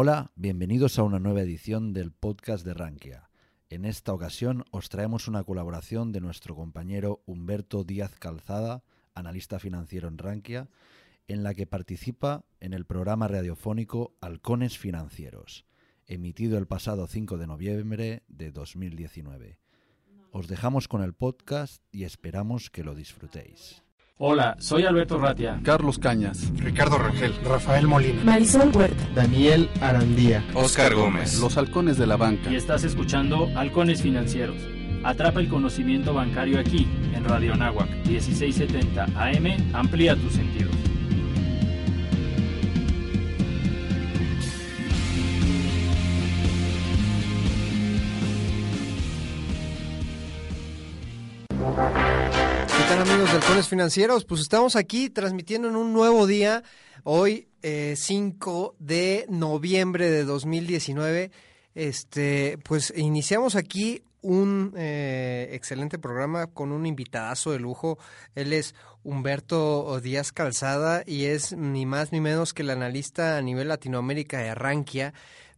Hola, bienvenidos a una nueva edición del podcast de Rankia. En esta ocasión os traemos una colaboración de nuestro compañero Humberto Díaz Calzada, analista financiero en Rankia, en la que participa en el programa radiofónico Halcones Financieros, emitido el pasado 5 de noviembre de 2019. Os dejamos con el podcast y esperamos que lo disfrutéis. Hola, soy Alberto Ratia. Carlos Cañas. Ricardo Rangel. Rafael Molina. Marisol Huerta. Daniel Arandía. Oscar Gómez. Los halcones de la banca. Y estás escuchando Halcones Financieros. Atrapa el conocimiento bancario aquí, en Radio Anáhuac, 1670 AM. Amplía tus sentidos. Financieros? Pues estamos aquí transmitiendo en un nuevo día, hoy eh, 5 de noviembre de 2019. Este, pues iniciamos aquí un eh, excelente programa con un invitadazo de lujo. Él es Humberto Díaz Calzada y es ni más ni menos que el analista a nivel Latinoamérica de Arranquia.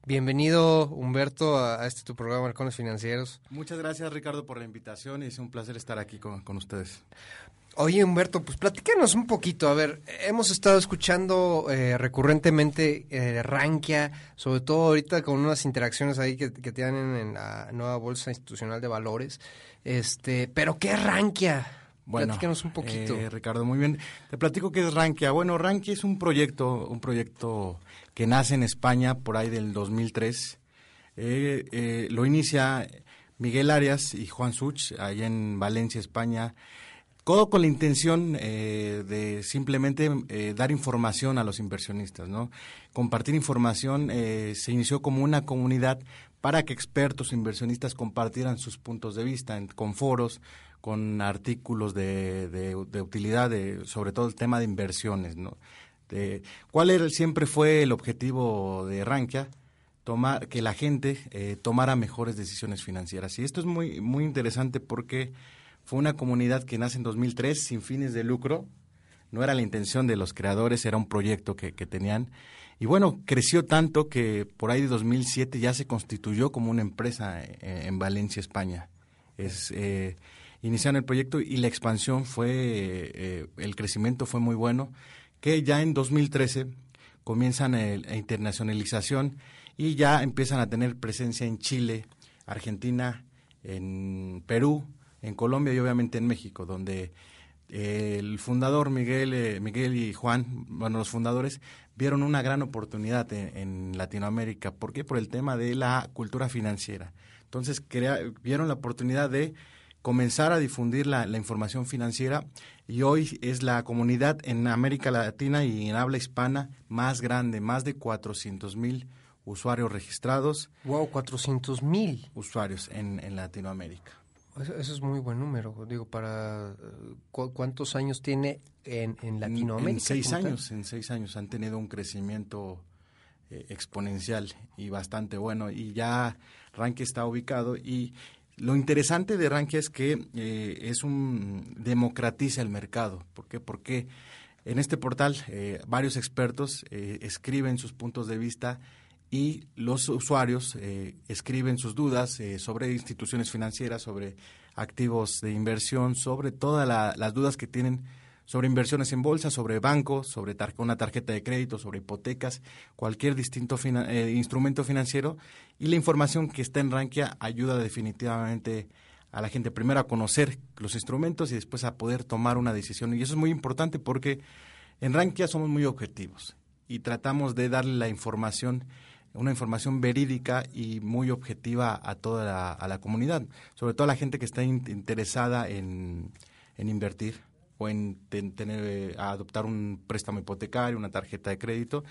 Bienvenido, Humberto, a, este tu programa, Halcones Financieros. Muchas gracias, Ricardo, por la invitación y es un placer estar aquí con, con ustedes. Oye, Humberto, pues platícanos un poquito. A ver, hemos estado escuchando eh, recurrentemente eh, Rankia, sobre todo ahorita con unas interacciones ahí que, que tienen en la nueva Bolsa Institucional de Valores. Este, pero ¿qué es Rankia? Bueno, Platícanos un poquito. eh, Ricardo, muy bien. Te platico qué es Rankia. Bueno, Rankia es un proyecto, un proyecto que nace en España por ahí del 2003. Eh, eh, lo inicia Miguel Arias y Juan Such, allá en Valencia, España. Todo con la intención eh, de simplemente eh, dar información a los inversionistas, ¿no? Compartir información eh, se inició como una comunidad para que expertos inversionistas compartieran sus puntos de vista con foros, con artículos de, utilidad, de, sobre todo el tema de inversiones, ¿no? ¿Cuál era, siempre fue el objetivo de Rankia? Tomar, que la gente eh, tomara mejores decisiones financieras. Y esto es muy, muy interesante porque fue una comunidad que nace en 2003 sin fines de lucro. No era la intención de los creadores, era un proyecto que, tenían. Y bueno, creció tanto que por ahí de 2007 ya se constituyó como una empresa en, en Valencia, España. Es, eh, iniciaron el proyecto y la expansión fue, eh, el crecimiento fue muy bueno, que ya en 2013 comienzan la internacionalización y ya empiezan a tener presencia en Chile, Argentina, en Perú, en Colombia y obviamente en México, donde eh, el fundador Miguel, eh, Miguel y Juan, bueno, los fundadores, vieron una gran oportunidad en, en Latinoamérica. ¿Por qué? Por el tema de la cultura financiera. Entonces, crea, vieron la oportunidad de comenzar a difundir la, la, información financiera y hoy es la comunidad en América Latina y en habla hispana más grande, más de 400 mil usuarios registrados. Wow, 400 mil usuarios en, en Latinoamérica. Eso, eso, es muy buen número, digo, para ¿cu ¿cuántos años tiene en, en Latinoamérica? En, seis años, tal? en seis años han tenido un crecimiento eh, exponencial y bastante bueno y ya Rankia está ubicado y lo interesante de Rankia es que eh, es un democratiza el mercado. ¿Por qué? Porque en este portal eh, varios expertos eh, escriben sus puntos de vista y los usuarios eh, escriben sus dudas eh, sobre instituciones financieras, sobre activos de inversión, sobre todas la, las dudas que tienen sobre inversiones en bolsa, sobre bancos, sobre tar una tarjeta de crédito, sobre hipotecas, cualquier distinto eh, instrumento financiero. Y la información que está en Rankia ayuda definitivamente a la gente primero a conocer los instrumentos y después a poder tomar una decisión. Y eso es muy importante porque en Rankia somos muy objetivos y tratamos de darle la información una información verídica y muy objetiva a toda la, a comunidad, sobre todo a la gente que está in interesada en, en invertir o en ten, tener, eh, adoptar un préstamo hipotecario, una tarjeta de crédito.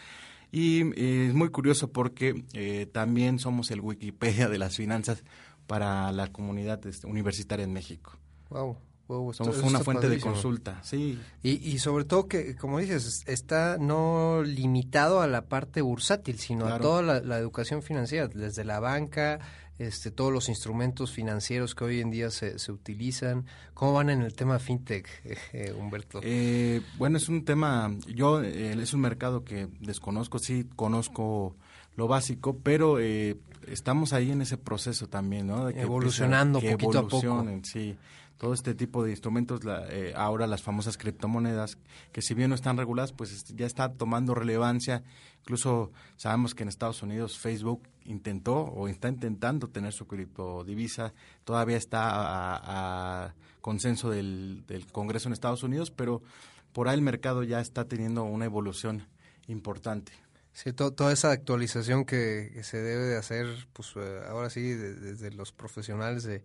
Y eh, es muy curioso porque eh, también somos el Wikipedia de las finanzas para la comunidad este, universitaria en México. Wow. Wow, Somos una fuente padrísimo. de consulta, sí. Y, y, sobre todo que, como dices, está no limitado a la parte bursátil, sino claro. a toda la, la, educación financiera, desde la banca, este, todos los instrumentos financieros que hoy en día se, se utilizan. ¿Cómo van en el tema fintech, eh, Humberto? Eh, bueno, es un tema, yo, eh, es un mercado que desconozco, sí conozco lo básico, pero eh, estamos ahí en ese proceso también, ¿no? De que Evolucionando poquito a poco. Sí, todo este tipo de instrumentos, eh, ahora las famosas criptomonedas, que si bien no están reguladas, pues ya está tomando relevancia. Incluso sabemos que en Estados Unidos Facebook intentó o está intentando tener su criptodivisa, todavía está a, consenso del, Congreso en Estados Unidos, pero por ahí el mercado ya está teniendo una evolución importante. Sí, toda esa actualización que, se debe de hacer, pues eh, ahora sí, desde los profesionales de,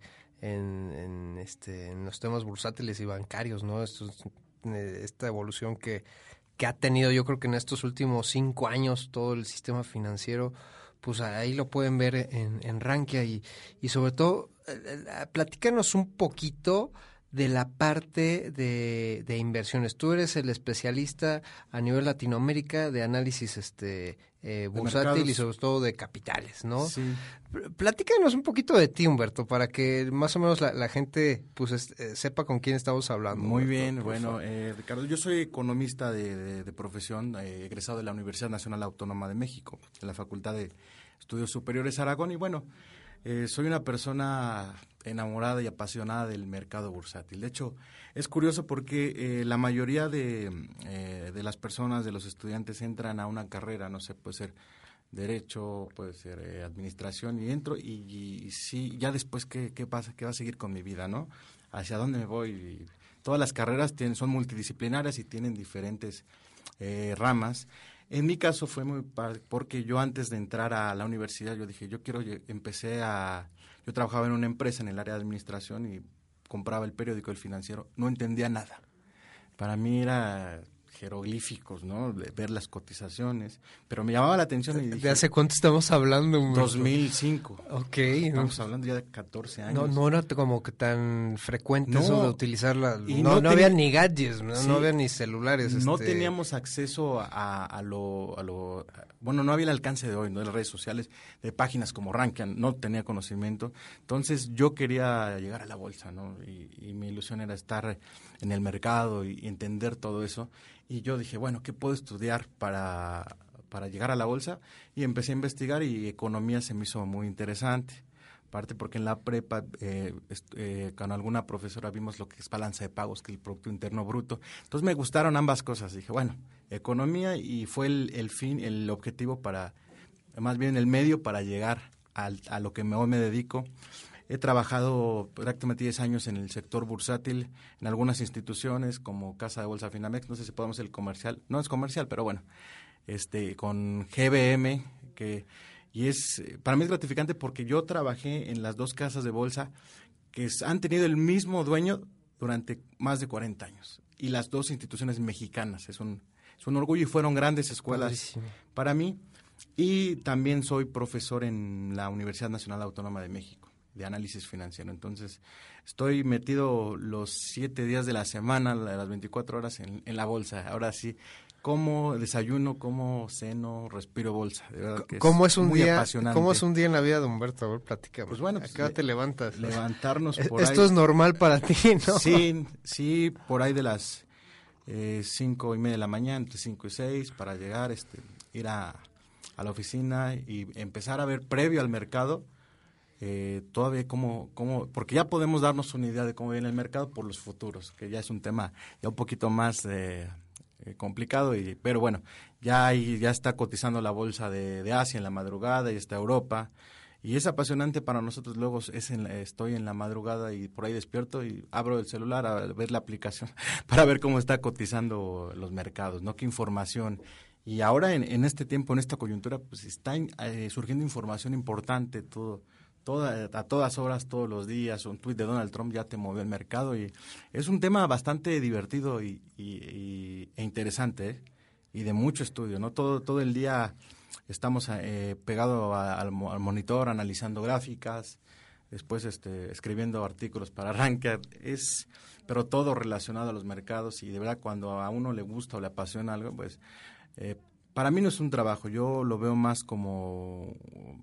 en, este, en los temas bursátiles y bancarios, ¿no? Eh, esta evolución que, que ha tenido, yo creo que en estos últimos cinco años, todo el sistema financiero, pues ahí lo pueden ver en, en Rankia y, y sobre todo, eh, platícanos un poquito de la parte de, de, inversiones. Tú eres el especialista a nivel Latinoamérica de análisis este eh, bursátil y sobre todo de capitales, ¿no? Sí. Platícanos un poquito de ti, Humberto, para que más o menos la, gente pues eh, sepa con quién estamos hablando. Muy bien, bueno, eh, Ricardo, yo soy economista de, de, profesión, eh, egresado de la Universidad Nacional Autónoma de México, en la Facultad de Estudios Superiores Aragón, y bueno, eh, soy una persona enamorada y apasionada del mercado bursátil. De hecho, es curioso porque eh, la mayoría de, eh, de, las personas, de los estudiantes, entran a una carrera, no sé, puede ser derecho, puede ser administración, y entro y, sí, ya después, ¿qué, ¿qué, pasa? ¿Qué va a seguir con mi vida, no? ¿Hacia dónde me voy? todas las carreras tienen, son multidisciplinarias y tienen diferentes ramas. En mi caso fue muy porque yo antes de entrar a la universidad yo dije, yo quiero, empecé a, yo trabajaba en una empresa en el área de administración y compraba el periódico El Financiero, no entendía nada. Para mí era jeroglíficos, ¿no? Ver las cotizaciones. Pero me llamaba la atención y dije... ¿De hace cuánto estamos hablando? 2005. Ok. Estamos hablando ya de 14 años. No, no era como que tan frecuente eso de utilizarla. No, no, había ni gadgets, no, había ni celulares. No este teníamos acceso a, a, lo, a lo... Bueno, no había el alcance de hoy, ¿no? De las redes sociales, de páginas como Rankian, no tenía conocimiento. Entonces yo quería llegar a la bolsa, ¿no? Y, y mi ilusión era estar en el mercado y entender todo eso. Y yo dije, bueno, ¿qué puedo estudiar para, para llegar a la bolsa? Y empecé a investigar y economía se me hizo muy interesante. Aparte porque en la prepa eh, eh, con alguna profesora vimos lo que es balanza de pagos, que es el Producto Interno Bruto. Entonces me gustaron ambas cosas. Dije, bueno, economía y fue el, el fin, el objetivo para, más bien el medio para llegar al, a lo que hoy me dedico. He trabajado prácticamente 10 años en el sector bursátil, en algunas instituciones como Casa de Bolsa Finamex, no sé si podemos el comercial, no es comercial, pero bueno, este con GBM, que y es para mí es gratificante porque yo trabajé en las dos casas de bolsa que han tenido el mismo dueño durante más de 40 años y las dos instituciones mexicanas, es un es un orgullo y fueron grandes escuelas para mí y también soy profesor en la Universidad Nacional Autónoma de México de análisis financiero. Entonces, estoy metido los siete días de la semana, las 24 horas en, la bolsa. Ahora sí, como desayuno, como ceno, respiro bolsa. De verdad que ¿Cómo es, un día, ¿Cómo es un día en la vida de Humberto? A ver, platícame. Pues bueno, pues, ¿a qué te levantas? Levantarnos por Esto es normal para ti, ¿no? Sí, sí, por ahí de las eh, cinco y media de la mañana, entre cinco y seis, para llegar, este, ir a, a la oficina y empezar a ver previo al mercado eh, todavía cómo, cómo, porque ya podemos darnos una idea de cómo viene el mercado por los futuros, que ya es un tema ya un poquito más eh, eh, complicado, y, pero bueno, ya, ya está cotizando la bolsa de, Asia en la madrugada y está Europa. Y es apasionante para nosotros. Luego es estoy en la madrugada y por ahí despierto y abro el celular a ver la aplicación para ver cómo está cotizando los mercados, ¿no? Qué información. Y ahora en, en este tiempo, en esta coyuntura, pues está surgiendo información importante, todo a todas horas, todos los días, un tuit de Donald Trump ya te movió el mercado y es un tema bastante divertido y, e interesante ¿eh? y de mucho estudio, ¿no? Todo, todo el día estamos eh, pegados al, monitor, analizando gráficas, después este, escribiendo artículos para Ranker, es, pero todo relacionado a los mercados y de verdad cuando a uno le gusta o le apasiona algo, pues eh, para mí no es un trabajo, yo lo veo más como,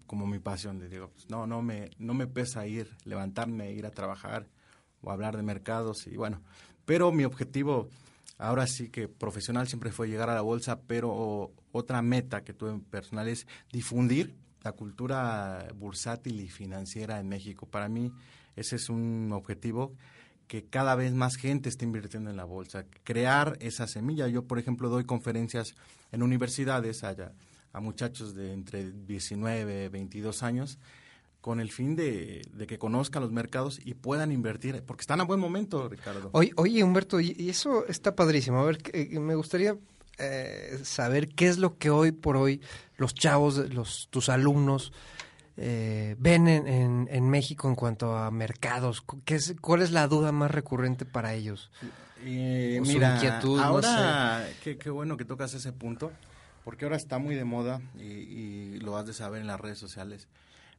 como mi pasión. Digo, pues, no, no me, no me pesa ir, levantarme, ir a trabajar o hablar de mercados y bueno. Pero mi objetivo ahora sí que profesional siempre fue llegar a la bolsa, pero otra meta que tuve personal es difundir la cultura bursátil y financiera en México. Para mí ese es un objetivo que cada vez más gente esté invirtiendo en la bolsa, crear esa semilla. Yo, por ejemplo, doy conferencias en universidades allá, a muchachos de entre 19, 22 años con el fin de, que conozcan los mercados y puedan invertir, porque están a buen momento, Ricardo. Oye, oye Humberto, y eso está padrísimo. A ver, me gustaría eh, saber qué es lo que hoy por hoy los chavos, los tus alumnos, eh, ven en, en, México en cuanto a mercados? ¿Qué es, ¿Cuál es la duda más recurrente para ellos? Eh, mira, ahora, qué, qué, bueno que tocas ese punto, porque ahora está muy de moda y, y lo has de saber en las redes sociales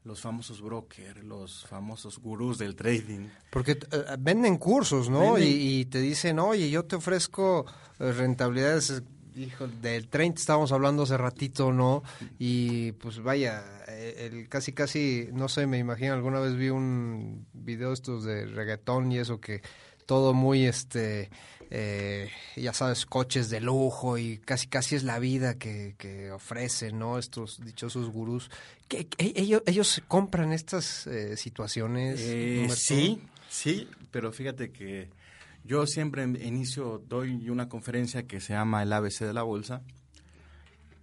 los famosos brokers, los famosos gurús del trading. Porque eh, venden cursos, ¿no? Y, te dicen, oye, yo te ofrezco eh, rentabilidades, hijo, del 30 estábamos hablando hace ratito, ¿no? Y pues vaya, eh, el, casi, casi, no sé, me imagino, alguna vez vi un video estos de reggaetón y eso que todo muy, este, eh, ya sabes, coches de lujo y casi casi es la vida que, que ofrecen, ¿no? Estos dichosos gurús. ¿Qué, ellos, ¿Ellos compran estas eh, situaciones? Eh, sí, sí, pero fíjate que yo siempre inicio, doy una conferencia que se llama el ABC de la Bolsa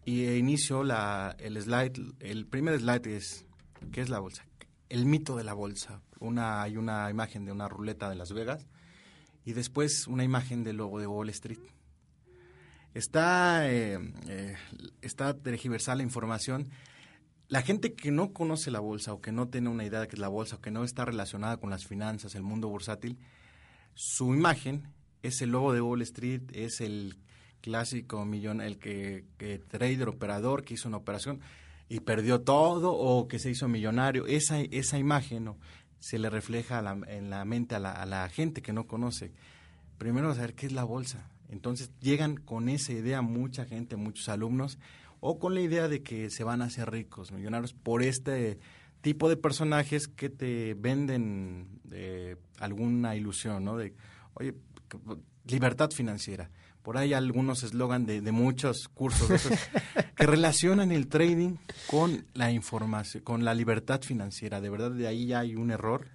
y inicio la, el slide, el primer slide es, ¿qué es la bolsa? El mito de la bolsa. Una, hay una imagen de una ruleta de Las Vegas y después una imagen del logo de Wall Street. Está, eh, eh, tergiversada la información. La gente que no conoce la bolsa o que no tiene una idea de qué es la bolsa o que no está relacionada con las finanzas, el mundo bursátil, su imagen es el logo de Wall Street, es el clásico millón, el que, trader, operador que hizo una operación y perdió todo o que se hizo millonario. Esa, esa imagen ¿no? Se le refleja en la mente a la, gente que no conoce. Primero saber qué es la bolsa. Entonces llegan con esa idea mucha gente, muchos alumnos, o con la idea de que se van a hacer ricos, millonarios, por este tipo de personajes que te venden eh, alguna ilusión, ¿no? De, oye, libertad financiera. Por ahí algunos eslogan de, de, muchos cursos que relacionan el trading con la información, con la libertad financiera. De verdad, de ahí ya hay un error.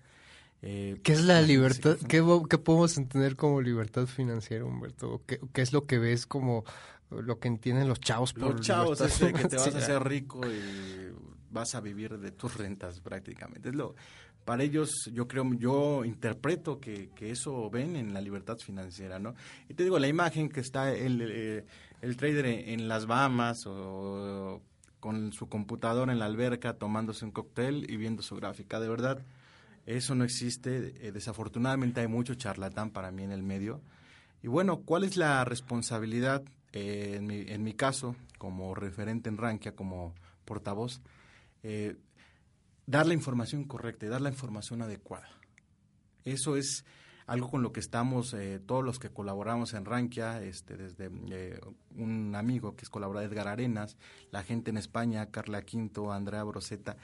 Eh, ¿Qué es la libertad? ¿Qué, podemos entender como libertad financiera, Humberto? ¿Qué, ¿Qué, es lo que ves como lo que entienden los chavos por Los chavos es que te vas a hacer rico y vas a vivir de tus rentas prácticamente. Es lo, para ellos yo creo, yo interpreto que, que, eso ven en la libertad financiera, ¿no? Y te digo, la imagen que está el, eh, el, trader en, las Bahamas o con su computadora en la alberca tomándose un cóctel y viendo su gráfica, de verdad, eso no existe. Eh, desafortunadamente hay mucho charlatán para mí en el medio. Y bueno, ¿cuál es la responsabilidad eh, en, mi, en mi caso como referente en Rankia, como portavoz? Dar la información correcta y dar la información adecuada. Eso es algo con lo que estamos eh, todos los que colaboramos en Rankia, este, desde eh, un amigo que es colaborador Edgar Arenas, la gente en España, Carla Quinto, Andrea Broseta,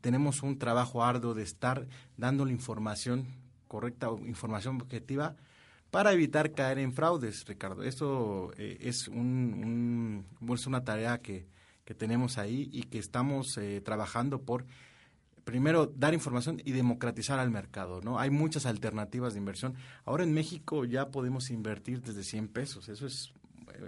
tenemos un trabajo arduo de estar dando la información correcta, información objetiva para evitar caer en fraudes, Ricardo. Esto eh, es, un, es una tarea que, que tenemos ahí y que estamos trabajando por primero dar información y democratizar al mercado, ¿no? Hay muchas alternativas de inversión. Ahora en México ya podemos invertir desde 100 pesos, eso es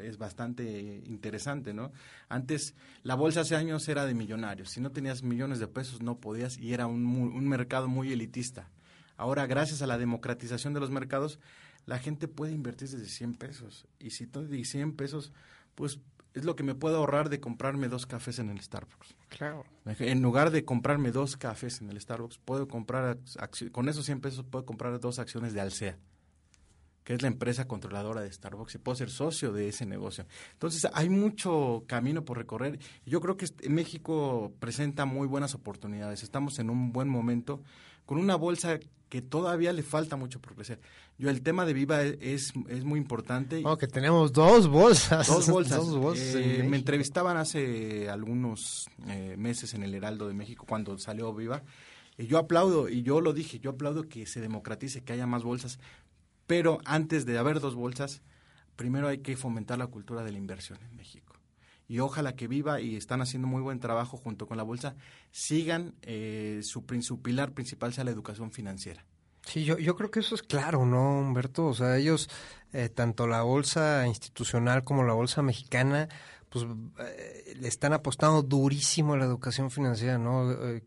es bastante interesante, ¿no? Antes la bolsa hace años era de millonarios, si no tenías millones de pesos no podías y era un, un mercado muy elitista. Ahora gracias a la democratización de los mercados la gente puede invertir desde 100 pesos y si de 100 pesos pues es lo que me puedo ahorrar de comprarme dos cafés en el Starbucks. Claro. En lugar de comprarme dos cafés en el Starbucks, puedo comprar, con esos 100 pesos puedo comprar dos acciones de Alsea, que es la empresa controladora de Starbucks, y puedo ser socio de ese negocio. Entonces, hay mucho camino por recorrer. Yo creo que México presenta muy buenas oportunidades. Estamos en un buen momento con una bolsa que todavía le falta mucho por crecer. Yo el tema de Viva es, es muy importante. Oh, que tenemos dos bolsas. Dos bolsas. Eh, me entrevistaban hace algunos eh, meses en el Heraldo de México cuando salió Viva. Y yo aplaudo, y yo lo dije, yo aplaudo que se democratice, que haya más bolsas. Pero antes de haber dos bolsas, primero hay que fomentar la cultura de la inversión en México. Y ojalá que viva y están haciendo muy buen trabajo junto con la bolsa, sigan eh, su, su pilar principal sea la educación financiera. Sí, yo, yo creo que eso es claro, ¿no, Humberto? O sea, ellos, eh, tanto la bolsa institucional como la bolsa mexicana, pues eh, le están apostando durísimo a la educación financiera, ¿no? Eh,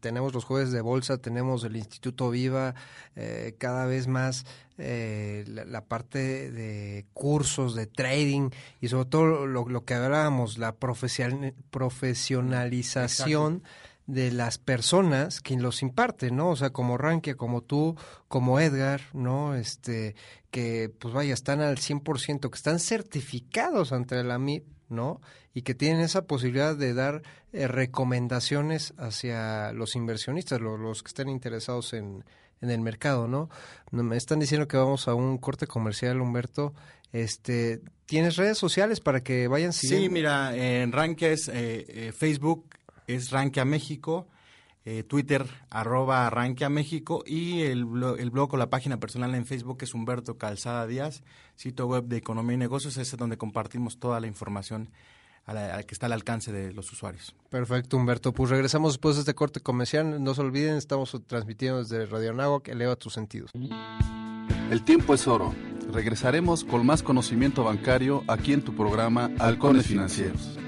tenemos los jueves de bolsa, tenemos el Instituto Viva, eh, cada vez más la, parte de cursos, de trading y sobre todo lo, lo que hablábamos, la profesionalización de las personas que los imparten, ¿no? O sea, como Rankia, como tú, como Edgar, ¿no? Este, que pues vaya, están al 100%, que están certificados ante la MIP, ¿no? Y que tienen esa posibilidad de dar eh, recomendaciones hacia los inversionistas, los, que estén interesados en, en el mercado, ¿no? Me están diciendo que vamos a un corte comercial, Humberto. Este, ¿Tienes redes sociales para que vayan siguiendo? Sí, mira, en Rankia es eh, eh, Facebook, es Rankia México, eh, Twitter arroba Rankia México y el, el blog o la página personal en Facebook es Humberto Calzada Díaz, sitio web de Economía y Negocios, es donde compartimos toda la información a que está al alcance de los usuarios. Perfecto, Humberto. Pues regresamos después de este corte comercial. No se olviden, estamos transmitiendo desde Radio que eleva tus sentidos. El tiempo es oro. Regresaremos con más conocimiento bancario aquí en tu programa Halcones Financieros.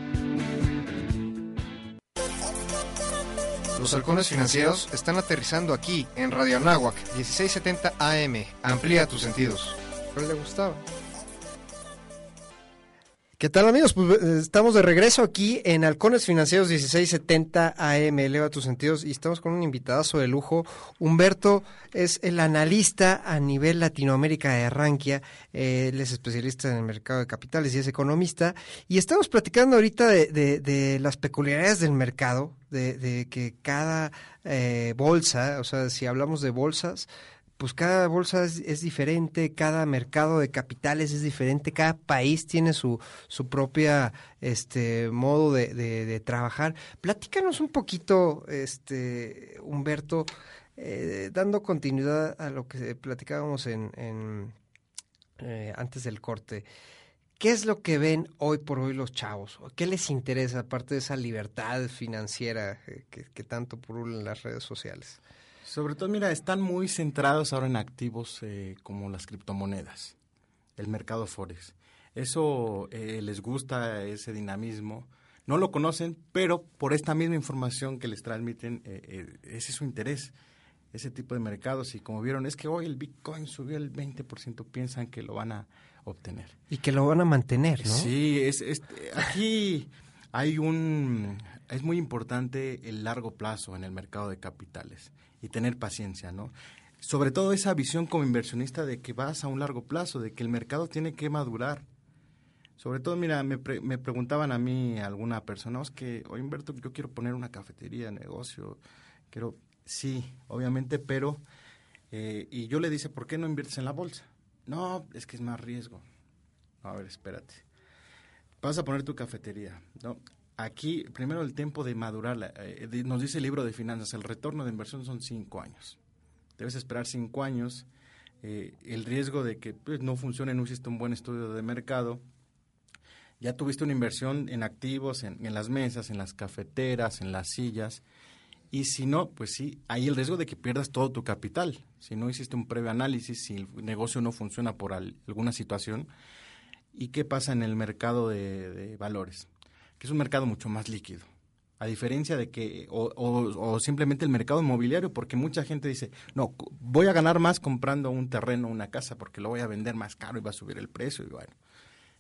Los halcones financieros están aterrizando aquí en Radio Anáhuac 1670 AM. Amplía tus sentidos. ¿Pero le gustaba? ¿Qué tal amigos? Pues eh, estamos de regreso aquí en Halcones Financieros 1670 AM, eleva tus sentidos, y estamos con un invitadazo de lujo. Humberto es el analista a nivel Latinoamérica de Arranquia, eh, él es especialista en el mercado de capitales y es economista, y estamos platicando ahorita de, de, las peculiaridades del mercado, de, de que cada eh, bolsa, o sea, si hablamos de bolsas, pues cada bolsa es, diferente, cada mercado de capitales es diferente, cada país tiene su, su propia este modo de, trabajar. Platícanos un poquito, este Humberto, eh, dando continuidad a lo que platicábamos en, eh, antes del corte. ¿Qué es lo que ven hoy por hoy los chavos? ¿Qué les interesa aparte de esa libertad financiera eh, que, que tanto pulula en las redes sociales? Sobre todo, mira, están muy centrados ahora en activos eh, como las criptomonedas, el mercado forex. Eso eh, les gusta, ese dinamismo. No lo conocen, pero por esta misma información que les transmiten, eh, ese es su interés, ese tipo de mercados. Y como vieron, es que hoy el Bitcoin subió el 20%, piensan que lo van a obtener. Y que lo van a mantener, ¿no? Sí, es, es aquí hay un... Es muy importante el largo plazo en el mercado de capitales y tener paciencia, ¿no? Sobre todo esa visión como inversionista de que vas a un largo plazo, de que el mercado tiene que madurar. Sobre todo, mira, me, me preguntaban a mí alguna persona, es que, oye, Humberto, yo quiero poner una cafetería, negocio, quiero, sí, obviamente, pero, eh, y yo le dice, ¿por qué no inviertes en la bolsa? No, es que es más riesgo. A ver, espérate. Vas a poner tu cafetería, ¿no? Aquí, primero el tiempo de madurar, eh, nos dice el libro de finanzas, el retorno de inversión son cinco años. Debes esperar cinco años. Eh, el riesgo de que pues, no funcione, no hiciste un buen estudio de mercado. Ya tuviste una inversión en activos, en, en, las mesas, en las cafeteras, en las sillas. Y si no, pues sí, hay el riesgo de que pierdas todo tu capital. Si no hiciste un previo análisis, si el negocio no funciona por alguna situación. ¿Y qué pasa en el mercado de valores? Que es un mercado mucho más líquido. A diferencia de que, o, simplemente el mercado inmobiliario, porque mucha gente dice, no, voy a ganar más comprando un terreno, una casa, porque lo voy a vender más caro y va a subir el precio. Y bueno,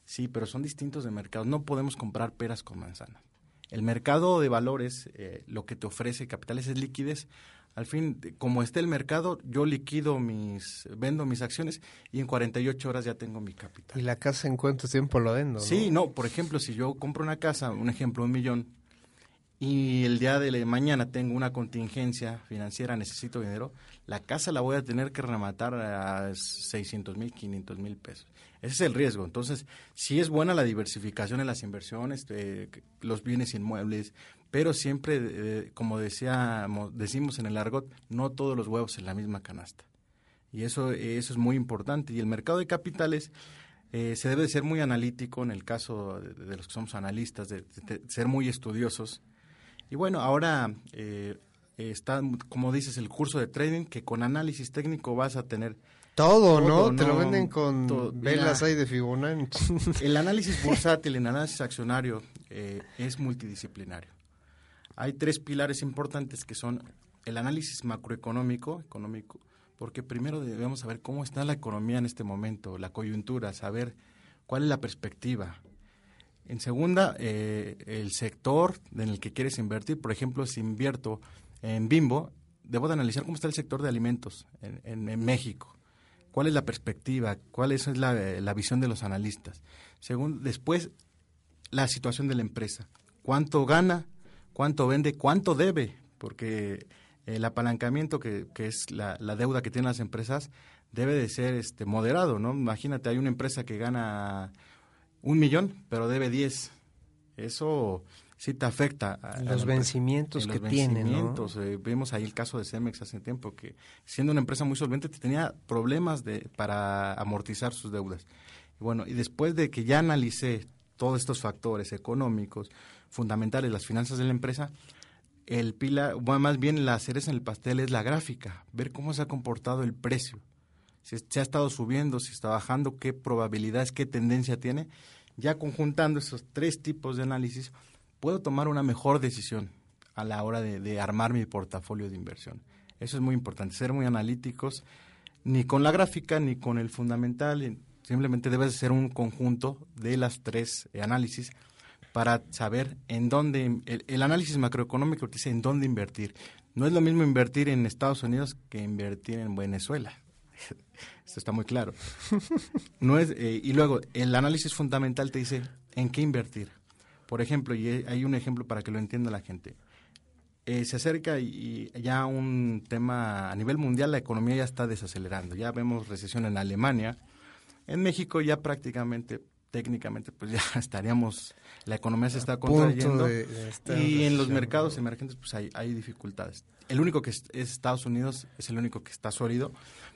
sí, pero son distintos de mercados. No podemos comprar peras con manzanas. El mercado de valores, eh, lo que te ofrece capitales es liquidez al fin, como esté el mercado, yo liquido mis, vendo mis acciones y en 48 horas ya tengo mi capital. ¿Y la casa en cuánto tiempo lo vendo? Sí, no, por ejemplo, si yo compro una casa, un ejemplo, un millón, y el día de mañana tengo una contingencia financiera, necesito dinero, la casa la voy a tener que rematar a 600 mil, 500 mil pesos. Ese es el riesgo. Entonces, sí es buena la diversificación en las inversiones, eh, los bienes inmuebles, pero siempre, eh, como decíamos, decimos en el argot, no todos los huevos en la misma canasta. Y eso, eso es muy importante. Y el mercado de capitales, Eh, se debe de ser muy analítico en el caso de, los que somos analistas, de, ser muy estudiosos. Y bueno, ahora eh, está, como dices, el curso de trading que con análisis técnico vas a tener todo, ¿no? Te lo venden con velas ahí de Fibonacci. El análisis bursátil, el análisis accionario eh, es multidisciplinario. Hay tres pilares importantes que son el análisis macroeconómico, económico, porque primero debemos saber cómo está la economía en este momento, la coyuntura, saber cuál es la perspectiva. En segunda, eh, el sector en el que quieres invertir. Por ejemplo, si invierto en Bimbo, debo de analizar cómo está el sector de alimentos en México cuál es la perspectiva, cuál es la, visión de los analistas. Según, después, la situación de la empresa. ¿Cuánto gana? ¿Cuánto vende? ¿Cuánto debe? Porque el apalancamiento, que, es la, deuda que tienen las empresas, debe de ser este moderado, ¿no? Imagínate, hay una empresa que gana un millón, pero debe diez. Eso sí te afecta. A, los vencimientos que tienen. ¿no? Eh, vimos ahí el caso de Cemex hace tiempo, que siendo una empresa muy solvente tenía problemas de, para amortizar sus deudas. Y bueno, y después de que ya analicé todos estos factores económicos, fundamentales, las finanzas de la empresa, el pila, bueno, más bien la cereza en el pastel es la gráfica, ver cómo se ha comportado el precio, si se ha estado subiendo, si está bajando, qué probabilidades, qué tendencia tiene. Ya conjuntando esos tres tipos de análisis, puedo tomar una mejor decisión a la hora de, armar mi portafolio de inversión. Eso es muy importante, ser muy analíticos, ni con la gráfica ni con el fundamental, simplemente debes ser un conjunto de las tres análisis para saber en dónde, el, análisis macroeconómico dice en dónde invertir. No es lo mismo invertir en Estados Unidos que invertir en Venezuela. Esto está muy claro. No es, eh, y luego, el análisis fundamental te dice en qué invertir. Por ejemplo, y hay un ejemplo para que lo entienda la gente. Eh, se acerca y, ya un tema a nivel mundial, la economía ya está desacelerando. Ya vemos recesión en Alemania. En México ya prácticamente, técnicamente, pues ya estaríamos, la economía se está contrayendo. y en los mercados emergentes pues hay, hay dificultades. El único que es, es Estados Unidos es el único que está sólido,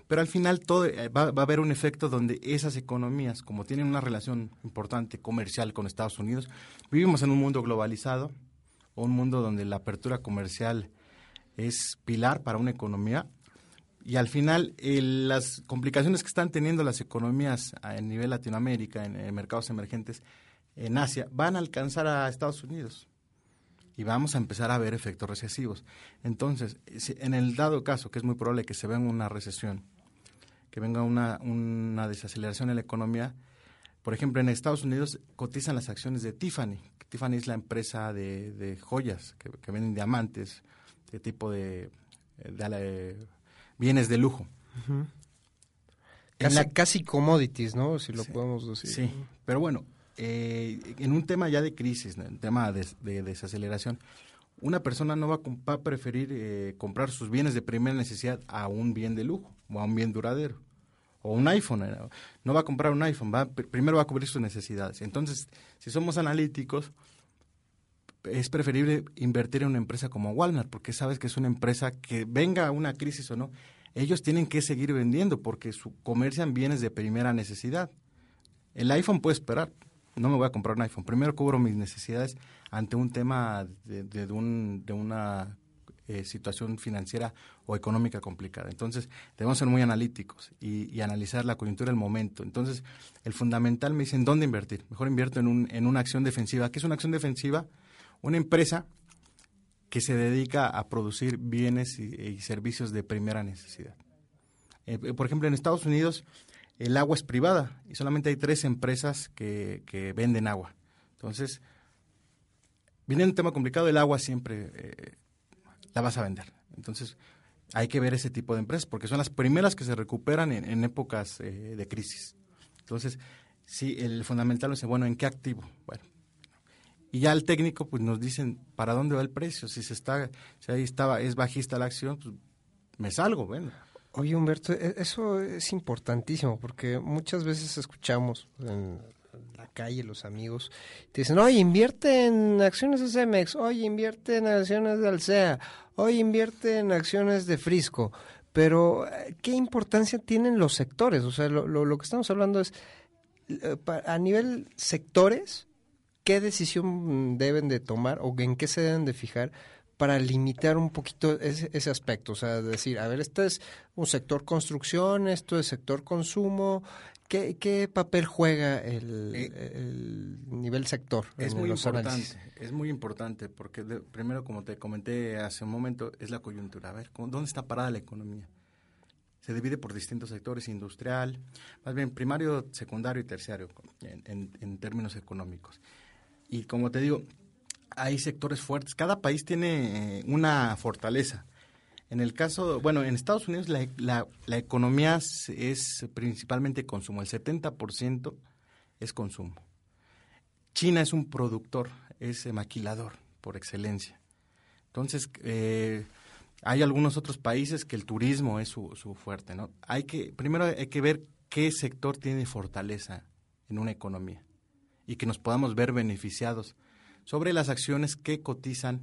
pero al final todo eh, va, a haber un efecto donde esas economías, como tienen una relación importante comercial con Estados Unidos, vivimos en un mundo globalizado, un mundo donde la apertura comercial es pilar para una economía y al final las complicaciones que están teniendo las economías a nivel Latinoamérica, en, mercados emergentes, en Asia, van a alcanzar a Estados Unidos y vamos a empezar a ver efectos recesivos. Entonces, en el dado caso, que es muy probable que se vea una recesión, que venga una, una desaceleración en la economía. Por ejemplo, en Estados Unidos cotizan las acciones de Tiffany. Tiffany es la empresa de, joyas que, venden diamantes, de tipo de, bienes de lujo. casi, casi, commodities, ¿no? Si lo podemos decir. Sí, pero bueno, eh, en un tema ya de crisis, en tema de, de, desaceleración, una persona no va a, preferir eh, comprar sus bienes de primera necesidad a un bien de lujo o a un bien duradero o un iPhone. Eh, no va a comprar un iPhone, va, primero va a cubrir sus necesidades. Entonces, si somos analíticos, es preferible invertir en una empresa como Walmart, porque sabes que es una empresa que venga una crisis o no, ellos tienen que seguir vendiendo porque su, comercian bienes de primera necesidad. El iPhone puede esperar, no me voy a comprar un iPhone, primero cubro mis necesidades ante un tema de, un, de una eh, situación financiera o económica complicada. Entonces, debemos ser muy analíticos y, analizar la coyuntura del momento. Entonces, el fundamental me dice, ¿en dónde invertir? Mejor invierto en, un, en una acción defensiva. ¿Qué es una acción defensiva? Una empresa que se dedica a producir bienes y, servicios de primera necesidad. Eh, por ejemplo, en Estados Unidos el agua es privada y solamente hay tres empresas que, que venden agua. Entonces, viene un tema complicado, el agua siempre eh, la vas a vender. Entonces, hay que ver ese tipo de empresas porque son las primeras que se recuperan en, épocas eh, de crisis. Entonces, sí, el fundamental es, bueno, ¿en qué activo? Bueno, y ya el técnico, pues nos dicen para dónde va el precio. Si se está, si ahí estaba, es bajista la acción, pues me salgo, bueno. Oye, Humberto, e, eso es importantísimo porque muchas veces escuchamos en la calle los amigos te dicen, oye, invierte en acciones de Cemex, oye, invierte en acciones de Alsea, hoy invierte en acciones de Frisco, pero eh, ¿qué importancia tienen los sectores? O sea, lo, lo, que estamos hablando es eh, a nivel sectores, ¿qué decisión deben de tomar o en qué se deben de fijar para limitar un poquito ese, ese, aspecto? O sea, decir, a ver, este es un sector construcción, esto es sector consumo. ¿Qué, qué papel juega el, eh, el nivel sector? Es muy importante, es muy importante porque primero, como te comenté hace un momento, es la coyuntura. A ver, ¿dónde está parada la economía? se divide por distintos sectores, industrial, más bien primario, secundario y terciario en, en, términos económicos. Y como te digo, hay sectores fuertes. Cada país tiene eh, una fortaleza. En el caso, bueno, en Estados Unidos la, la, la economía es principalmente consumo, el 70% es consumo. China es un productor, es maquilador por excelencia. Entonces, eh, hay algunos otros países que el turismo es su, su fuerte, ¿no? Hay que, primero hay que ver qué sector tiene fortaleza en una economía y que nos podamos ver beneficiados sobre las acciones que cotizan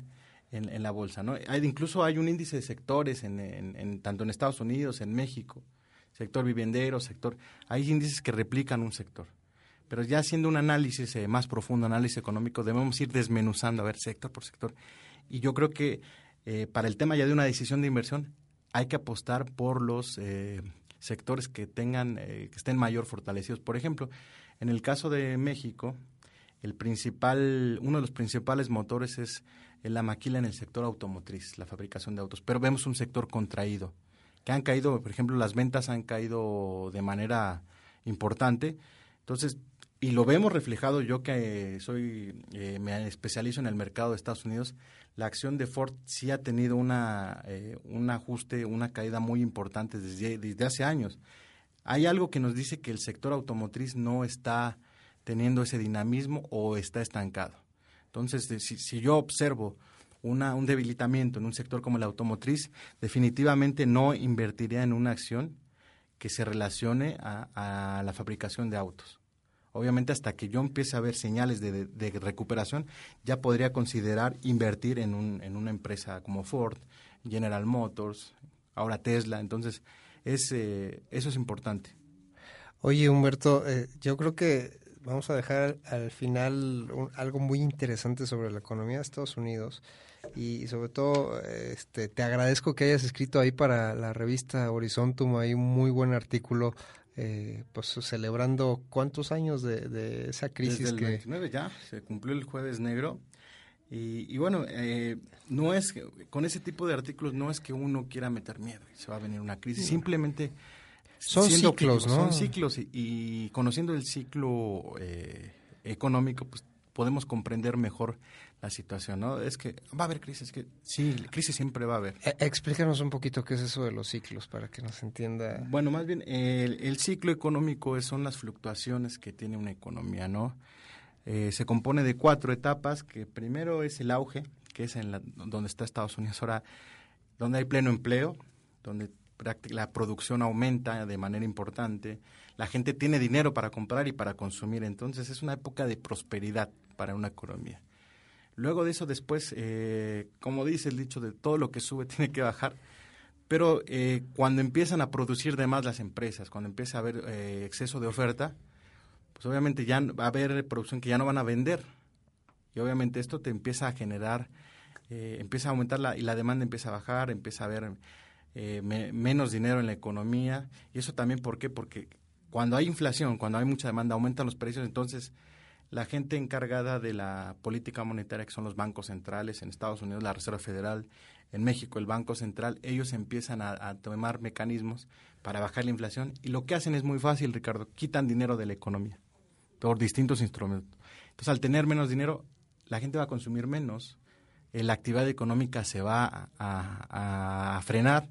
en, la bolsa, ¿no? Hay, incluso hay un índice de sectores en, en, tanto en Estados Unidos, en México, sector viviendero, sector, hay índices que replican un sector. Pero ya haciendo un análisis eh, más profundo, análisis económico, debemos ir desmenuzando, a ver, sector por sector. Y yo creo que eh, para el tema ya de una decisión de inversión, hay que apostar por los eh, sectores que tengan, eh, que estén mayor fortalecidos. Por ejemplo, en el caso de México, el principal, uno de los principales motores es la maquila en el sector automotriz, la fabricación de autos. Pero vemos un sector contraído, que han caído, por ejemplo, las ventas han caído de manera importante. Entonces, y lo vemos reflejado yo que soy me especializo en el mercado de Estados Unidos la acción de Ford sí ha tenido una, eh, un ajuste, una caída muy importante desde, desde hace años. Hay algo que nos dice que el sector automotriz no está teniendo ese dinamismo o está estancado. Entonces, si, si yo observo una, un debilitamiento en un sector como el automotriz, definitivamente no invertiría en una acción que se relacione a la fabricación de autos. Obviamente hasta que yo empiece a ver señales de, recuperación, ya podría considerar invertir en, un, en una empresa como Ford, General Motors, ahora Tesla. Entonces, es, eh, eso es importante. Oye, Humberto, eh, yo creo que vamos a dejar al final algo muy interesante sobre la economía de Estados Unidos. Y sobre todo este, te agradezco que hayas escrito ahí para la revista Horizontum, hay un muy buen artículo eh, pues celebrando cuántos años de, esa crisis Desde el que 29 ya se cumplió el jueves negro. Y, bueno eh, no es con ese tipo de artículos no es que uno quiera meter miedo y se va a venir una crisis. Simplemente son ciclos no son ciclos y, conociendo el ciclo eh, económico pues podemos comprender mejor la situación, ¿no? Es que va a haber crisis, que sí, crisis siempre va a haber. E, explícanos un poquito qué es eso de los ciclos para que nos entienda. Bueno, más bien el, ciclo económico son las fluctuaciones que tiene una economía, ¿no? Eh, se compone de cuatro etapas, que primero es el auge, que es en la, donde está Estados Unidos ahora, donde hay pleno empleo, donde la producción aumenta de manera importante, la gente tiene dinero para comprar y para consumir, entonces es una época de prosperidad para una economía. Luego de eso, después, eh, como dice el dicho, de todo lo que sube tiene que bajar. Pero eh, cuando empiezan a producir de más las empresas, cuando empieza a haber eh, exceso de oferta, pues obviamente ya va a haber producción que ya no van a vender. Y obviamente esto te empieza a generar, empieza a aumentar la, y la demanda empieza a bajar, empieza a haber menos dinero en la economía. Y eso también, ¿por qué? Porque cuando hay inflación, cuando hay mucha demanda, aumentan los precios, entonces la gente encargada de la política monetaria, que son los bancos centrales en Estados Unidos, la Reserva Federal, en México el Banco Central, ellos empiezan a, tomar mecanismos para bajar la inflación y lo que hacen es muy fácil, Ricardo, quitan dinero de la economía por distintos instrumentos. Entonces, al tener menos dinero, la gente va a consumir menos, eh, la actividad económica se va a frenar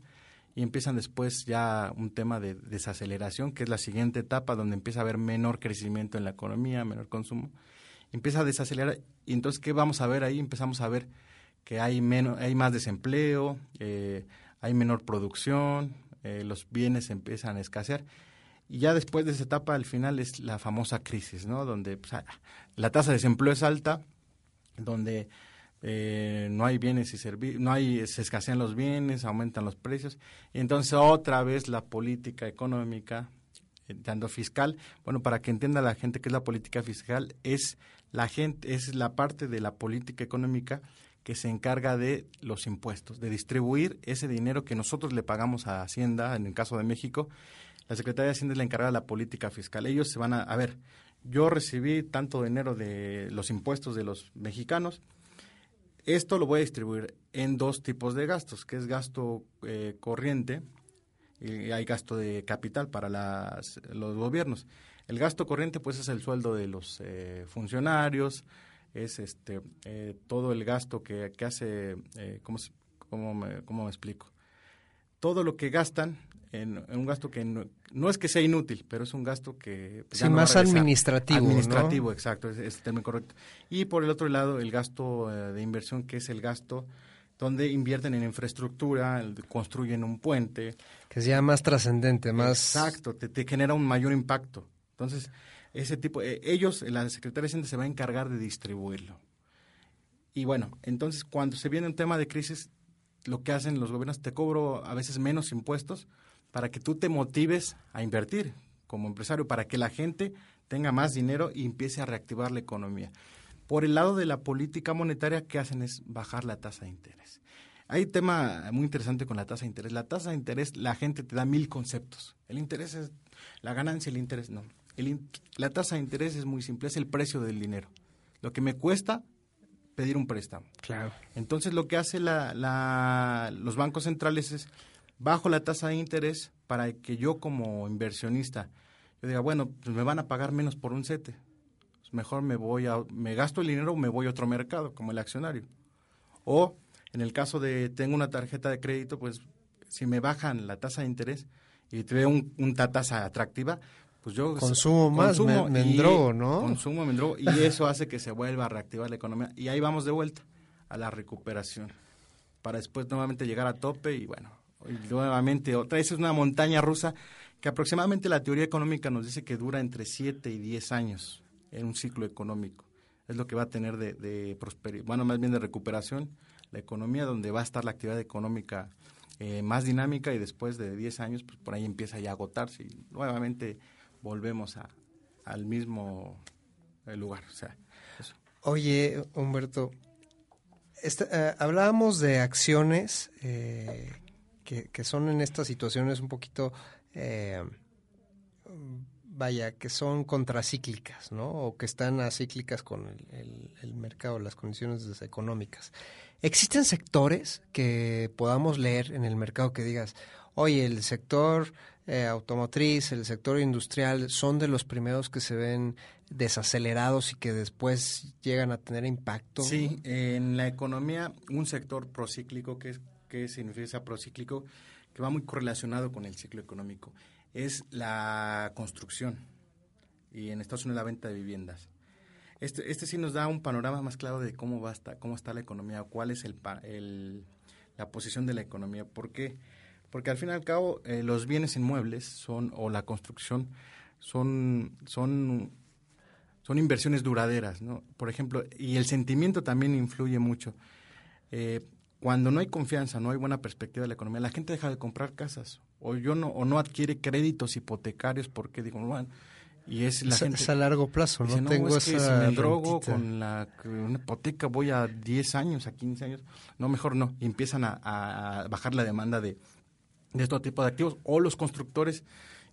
y empiezan después ya un tema de desaceleración, que es la siguiente etapa donde empieza a haber menor crecimiento en la economía, menor consumo, empieza a desacelerar y entonces ¿qué vamos a ver ahí? Empezamos a ver que hay, menos, hay más desempleo, eh, hay menor producción, eh, los bienes empiezan a escasear y ya después de esa etapa al final es la famosa crisis, ¿no? Donde pues, la tasa de desempleo es alta, donde eh, no hay bienes y servicios, no hay, se escasean los bienes, aumentan los precios, y entonces otra vez la política económica tanto fiscal, bueno, para que entienda la gente qué es la política fiscal, es la gente, es la parte de la política económica que se encarga de los impuestos, de distribuir ese dinero que nosotros le pagamos a Hacienda, en el caso de México. La Secretaría de Hacienda es la encargada de la política fiscal. Ellos se van a, a ver, yo recibí tanto dinero de los impuestos de los mexicanos, esto lo voy a distribuir en dos tipos de gastos, que es gasto eh, corriente y hay gasto de capital para las, los gobiernos. El gasto corriente pues es el sueldo de los eh, funcionarios, es este eh, todo el gasto que, que hace, eh, ¿cómo, cómo, me, ¿cómo, me, explico? Todo lo que gastan en, en un gasto que no, no, es que sea inútil, pero es un gasto que... Pues, sí, no más administrativo. Administrativo, ¿no? exacto, es, es, el término correcto. Y por el otro lado, el gasto eh, de inversión, que es el gasto donde invierten en infraestructura, construyen un puente. Que sea más trascendente, más... Exacto, te, te, genera un mayor impacto. Entonces, ese tipo, eh, ellos, la Secretaría de Hacienda se va a encargar de distribuirlo. Y bueno, entonces cuando se viene un tema de crisis, lo que hacen los gobiernos, te cobro a veces menos impuestos para que tú te motives a invertir como empresario, para que la gente tenga más dinero y empiece a reactivar la economía. Por el lado de la política monetaria, ¿qué hacen? Es bajar la tasa de interés. Hay un tema muy interesante con la tasa de interés. La tasa de interés, la gente te da mil conceptos. El interés es la ganancia, el interés no. El, la tasa de interés es muy simple, es el precio del dinero. Lo que me cuesta pedir un préstamo. Claro. Entonces lo que hace la, la, los bancos centrales es bajo la tasa de interés para que yo como inversionista yo diga, bueno, pues me van a pagar menos por un sete. Pues mejor me voy a, me gasto el dinero o me voy a otro mercado, como el accionario. O en el caso de tengo una tarjeta de crédito, pues si me bajan la tasa de interés y te veo un, una tasa atractiva, pues yo consumo más, consumo me, me endrogo, ¿no? Consumo, me endrogo, y eso hace que se vuelva a reactivar la economía. Y ahí vamos de vuelta a la recuperación, para después nuevamente llegar a tope y bueno, nuevamente otra vez es una montaña rusa que aproximadamente la teoría económica nos dice que dura entre 7 y 10 años en un ciclo económico. Es lo que va a tener de, prosperidad, bueno, más bien de recuperación la economía, donde va a estar la actividad económica eh, más dinámica y después de 10 años, pues por ahí empieza ya a agotarse y nuevamente volvemos a, al mismo eh, lugar. Oye, Humberto, eh, hablábamos de acciones eh, que, son en estas situaciones un poquito, eh, vaya, que son contracíclicas, ¿no? O que están acíclicas con el, el, el mercado, las condiciones económicas. ¿Existen sectores que podamos leer en el mercado que digas, oye, el sector eh, automotriz, el sector industrial, son de los primeros que se ven desacelerados y que después llegan a tener impacto. Sí, en la economía, un sector procíclico, que, es, que significa procíclico, que va muy correlacionado con el ciclo económico, es la construcción y en Estados Unidos la venta de viviendas. Este, este sí nos da un panorama más claro de cómo va a estar, cómo está la economía, cuál es el, la posición de la economía. ¿Por qué? Porque al fin y al cabo eh, los bienes inmuebles son o la construcción son son son inversiones duraderas, ¿no? Por ejemplo, y el sentimiento también influye mucho. Eh, cuando no hay confianza, no hay buena perspectiva de la economía, la gente deja de comprar casas o yo no o no adquiere créditos hipotecarios porque digo, bueno, y es la es, gente es a largo plazo, dice, no, tengo es esa si me drogo rentita. con la con una hipoteca voy a 10 años, a 15 años, no, mejor no, y empiezan a, a bajar la demanda de, de este tipo de activos. O los constructores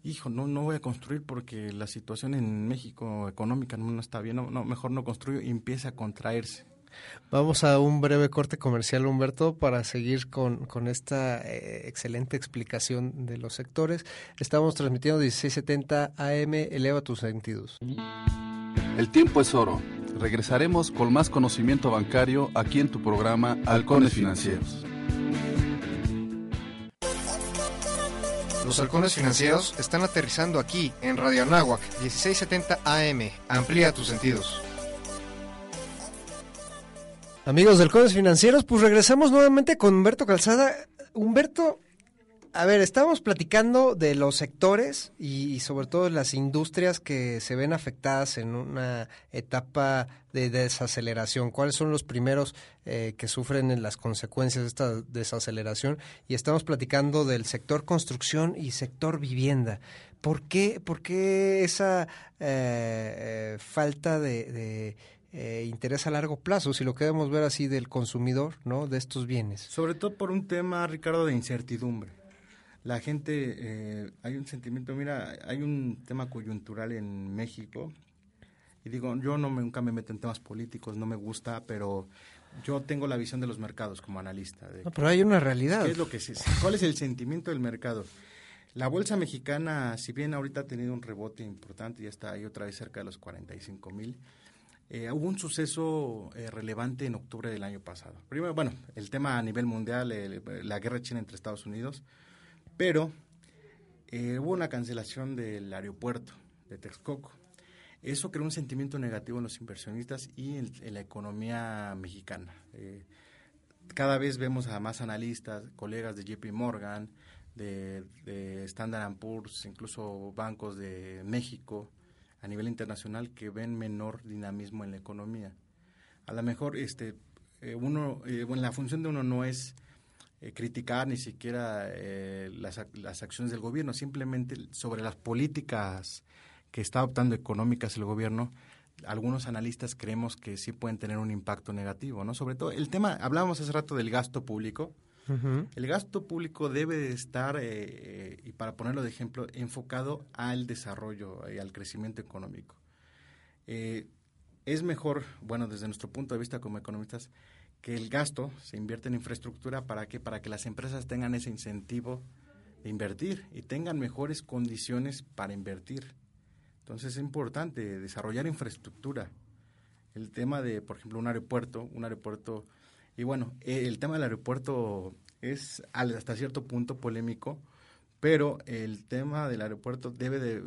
hijo no no voy a construir porque la situación en México económica no, no está bien no, no, mejor no construyo y empieza a contraerse Vamos a un breve corte comercial, Humberto, para seguir con, con esta eh, excelente explicación de los sectores. Estamos transmitiendo 1670 AM, eleva tus sentidos. El tiempo es oro. Regresaremos con más conocimiento bancario aquí en tu programa Halcones Financieros. Los halcones financieros están aterrizando aquí en Radio Anáhuac 1670 AM. Amplía tus sentidos. Amigos del Halcones Financieros, pues regresamos nuevamente con Humberto Calzada. Humberto, a ver, estábamos platicando de los sectores y, sobre todo las industrias que se ven afectadas en una etapa de desaceleración. ¿Cuáles son los primeros eh, que sufren en las consecuencias de esta desaceleración? Y estamos platicando del sector construcción y sector vivienda. ¿Por qué, por qué esa eh, falta de, eh, interés a largo plazo, si lo queremos ver así, del consumidor, ¿no? De estos bienes. Sobre todo por un tema, Ricardo, de incertidumbre. La gente, eh, hay un sentimiento, mira, hay un tema coyuntural en México, y digo, yo no me, nunca me meto en temas políticos, no me gusta, pero yo tengo la visión de los mercados como analista. no, pero hay una realidad. ¿Qué es lo que ¿Cuál es el sentimiento del mercado? La bolsa mexicana, si bien ahorita ha tenido un rebote importante, ya está ahí otra vez cerca de los 45 mil, eh, hubo un suceso eh, relevante en octubre del año pasado. Primero, bueno, el tema a nivel mundial, la guerra china entre Estados Unidos, pero eh, hubo una cancelación del aeropuerto de Texcoco. Eso creó un sentimiento negativo en los inversionistas y en, la economía mexicana. cada vez vemos a más analistas, colegas de JP Morgan, de, de Standard Poor's, incluso bancos de México, a nivel internacional que ven menor dinamismo en la economía. A lo mejor este eh, uno eh, bueno, la función de uno no es eh, criticar ni siquiera las, las acciones del gobierno, simplemente sobre las políticas que está adoptando económicas el gobierno, algunos analistas creemos que sí pueden tener un impacto negativo, ¿no? Sobre todo el tema, hablábamos hace rato del gasto público, el gasto público debe estar, eh, y para ponerlo de ejemplo, enfocado al desarrollo y al crecimiento económico. Eh, es mejor, bueno, desde nuestro punto de vista como economistas, que el gasto se invierta en infraestructura para que para que las empresas tengan ese incentivo de invertir y tengan mejores condiciones para invertir. Entonces es importante desarrollar infraestructura. El tema de, por ejemplo, un aeropuerto, un aeropuerto y bueno, el tema del aeropuerto es hasta cierto punto polémico, pero el tema del aeropuerto debe de,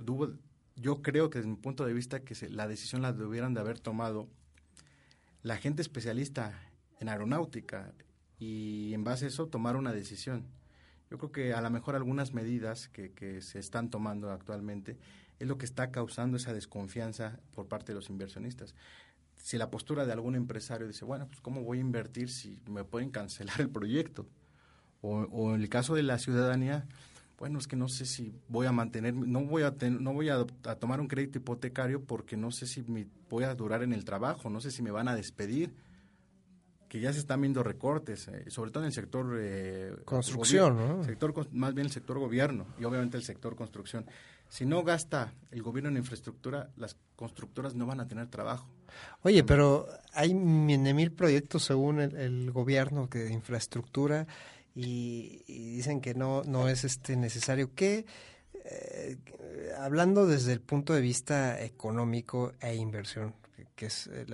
yo creo que desde mi punto de vista que la decisión la debieran de haber tomado la gente especialista en aeronáutica y en base a eso tomar una decisión. Yo creo que a lo mejor algunas medidas que se están tomando actualmente es lo que está causando esa desconfianza por parte de los inversionistas si la postura de algún empresario dice, bueno, pues ¿cómo voy a invertir si me pueden cancelar el proyecto? O, en el caso de la ciudadanía, bueno, es que no sé si voy a mantener, no voy a, no voy a, tomar un crédito hipotecario porque no sé si me voy a durar en el trabajo, no sé si me van a despedir, que ya se están viendo recortes, eh, sobre todo en el sector... Eh, construcción, ¿no? Sector, más bien el sector gobierno y obviamente el sector construcción. Si no gasta el gobierno en infraestructura, las constructoras no van a tener trabajo. Oye, pero hay mil proyectos según el, gobierno de infraestructura y, dicen que no no es este necesario. ¿Qué, eh, hablando desde el punto de vista económico e inversión, que es eh,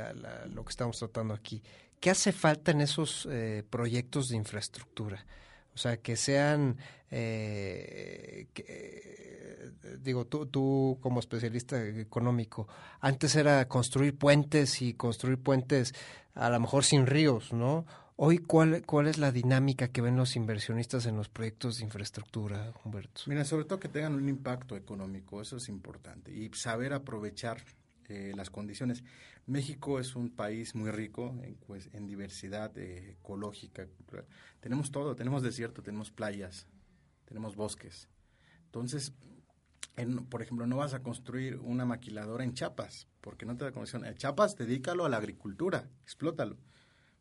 lo que estamos tratando aquí, ¿qué hace falta en esos eh, proyectos de infraestructura? O sea, que sean, eh, digo, tú, tú como especialista económico, antes era construir puentes y construir puentes a lo mejor sin ríos, ¿no? Hoy, ¿cuál, ¿cuál es la dinámica que ven los inversionistas en los proyectos de infraestructura, Humberto? Mira, sobre todo que tengan un impacto económico, eso es importante, y saber aprovechar eh, las condiciones. México es un país muy rico en, pues, en diversidad eh, ecológica. Tenemos todo, tenemos desierto, tenemos playas, tenemos bosques. Entonces, por ejemplo, no vas a construir una maquiladora en Chiapas, porque no te da condición. En Chiapas, dedícalo a la agricultura, explótalo.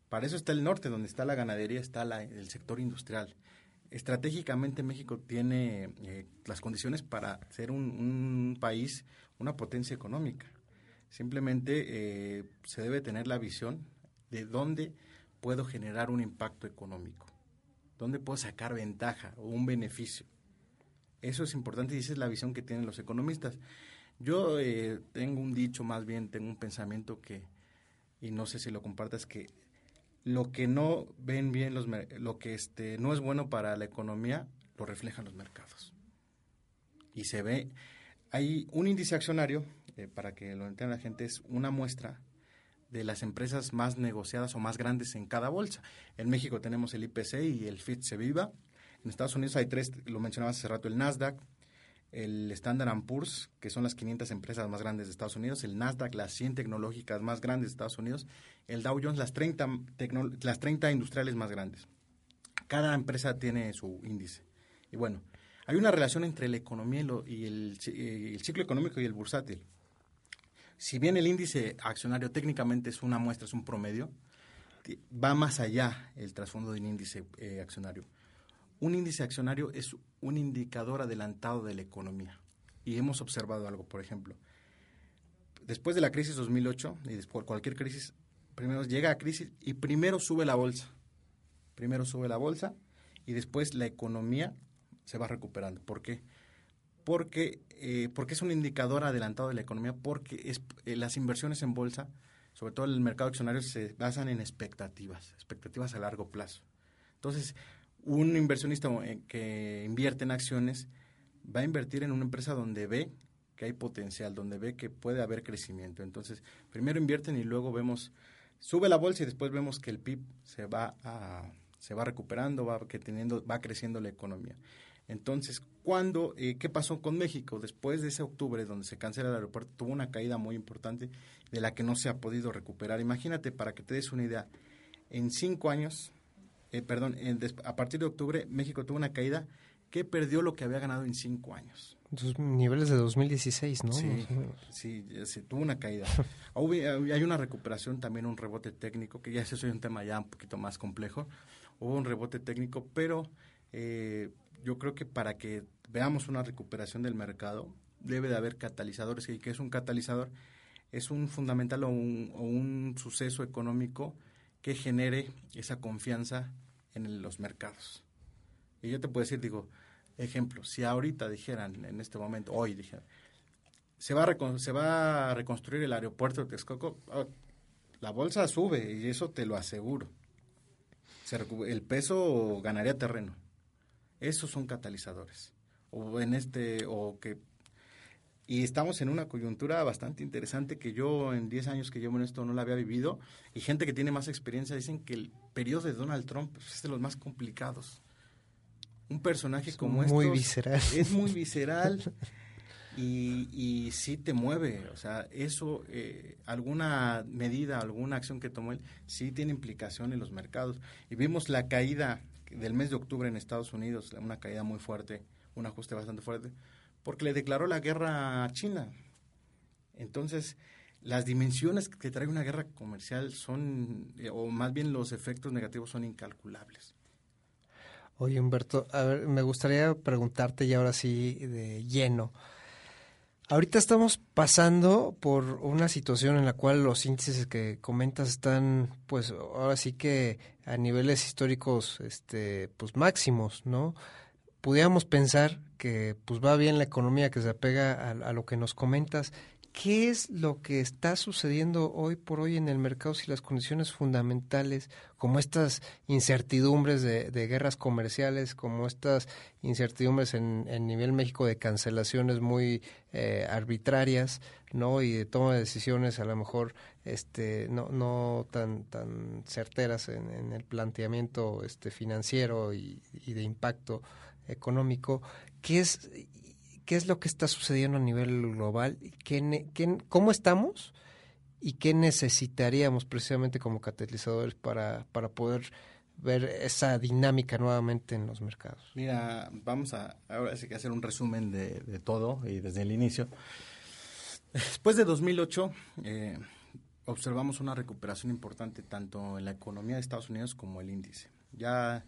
Para eso está el norte, donde está la ganadería, está el sector industrial. Estratégicamente México tiene eh, las condiciones para ser un país, una potencia económica. Simplemente eh, se debe tener la visión de dónde puedo generar un impacto económico, dónde puedo sacar ventaja o un beneficio. Eso es importante y esa es la visión que tienen los economistas. Yo eh, tengo un dicho, más bien tengo un pensamiento que, y no sé si lo compartas, que lo que no ven bien los lo que este no es bueno para la economía lo reflejan los mercados y se ve hay un índice accionario eh, para que lo entienda la gente, es una muestra de las empresas más negociadas o más grandes en cada bolsa. En México tenemos el IPC y el FIT-SEVIVA. En Estados Unidos hay tres, lo mencionabas hace rato, el Nasdaq, el Standard Poor's, que son las 500 empresas más grandes de Estados Unidos, el Nasdaq, las 100 tecnológicas más grandes de Estados Unidos, el Dow Jones, las 30, las 30 industriales más grandes. Cada empresa tiene su índice. Y bueno, Hay una relación entre la economía y, el, el ciclo económico y el bursátil. Si bien el índice accionario técnicamente es una muestra, es un promedio, va más allá el trasfondo de un índice eh, accionario. Un índice accionario es un indicador adelantado de la economía. Y hemos observado algo, por ejemplo. Después de la crisis 2008 y después de cualquier crisis, primero llega a crisis y primero sube la bolsa. Primero sube la bolsa y después la economía se va recuperando. ¿Por qué? Porque, eh, porque es un indicador adelantado de la economía, porque es, eh, las inversiones en bolsa sobre todo el mercado accionario, se basan en expectativas, expectativas a largo plazo. Entonces, un inversionista eh, que invierte en acciones va a invertir en una empresa donde ve que hay potencial, donde ve que puede haber crecimiento. Entonces, primero invierten y luego vemos, sube la bolsa y después vemos que el PIB se va a, se va recuperando, va que teniendo, va creciendo la economía. Entonces, ¿cuándo, eh, qué pasó con México? Después de ese octubre, donde se cancela el aeropuerto, tuvo una caída muy importante de la que no se ha podido recuperar. Imagínate, para que te des una idea, en cinco años, eh, perdón, a partir de octubre, México tuvo una caída que perdió lo que había ganado en cinco años. Los niveles de 2016, ¿no? Sí, sí, se tuvo una caída. hay una recuperación, también un rebote técnico, que ya ese es un tema ya un poquito más complejo. Hubo un rebote técnico, pero eh, yo creo que para que veamos una recuperación del mercado, debe de haber catalizadores. ¿Y qué es un catalizador? Es un fundamental o un, suceso económico que genere esa confianza en los mercados. Y yo te puedo decir, digo, ejemplo, si ahorita dijeran, en este momento, hoy dijeran, se va a, se va a reconstruir el aeropuerto de Texcoco, oh, la bolsa sube y eso te lo aseguro. el peso ganaría terreno. Esos son catalizadores. O en este, o que y estamos en una coyuntura bastante interesante que yo en 10 años que llevo en esto no la había vivido y gente que tiene más experiencia dicen que el periodo de Donald Trump es de los más complicados. Un personaje como este muy visceral. es muy visceral y, y sí te mueve, o sea, eso, eh, alguna medida, alguna acción que tomó él, sí tiene implicación en los mercados. Y vimos la caída del mes de octubre en Estados Unidos, una caída muy fuerte, un ajuste bastante fuerte, porque le declaró la guerra a China. Entonces, las dimensiones que trae una guerra comercial son, eh, o más bien los efectos negativos son incalculables. Oye, Humberto, a ver, me gustaría preguntarte ya ahora sí de lleno. Ahorita estamos pasando por una situación en la cual los índices que comentas están, pues, ahora sí que a niveles históricos, este, pues máximos, ¿no? Pudiéramos pensar que, pues, va bien la economía que se apega a, a lo que nos comentas ¿Qué es lo que está sucediendo hoy por hoy en el mercado si las condiciones fundamentales, como estas incertidumbres de, guerras comerciales, como estas incertidumbres en, nivel México de cancelaciones muy eh, arbitrarias, ¿no? Y de toma de decisiones a lo mejor este, no, tan, tan certeras en, el planteamiento este, financiero y, y de impacto económico, ¿qué es qué es lo que está sucediendo a nivel global, qué, cómo estamos y qué necesitaríamos precisamente como catalizadores para, para poder ver esa dinámica nuevamente en los mercados. Mira, vamos a ahora sí que hacer un resumen de, de todo y desde el inicio. Después de 2008, eh, observamos una recuperación importante tanto en la economía de Estados Unidos como el índice. Ya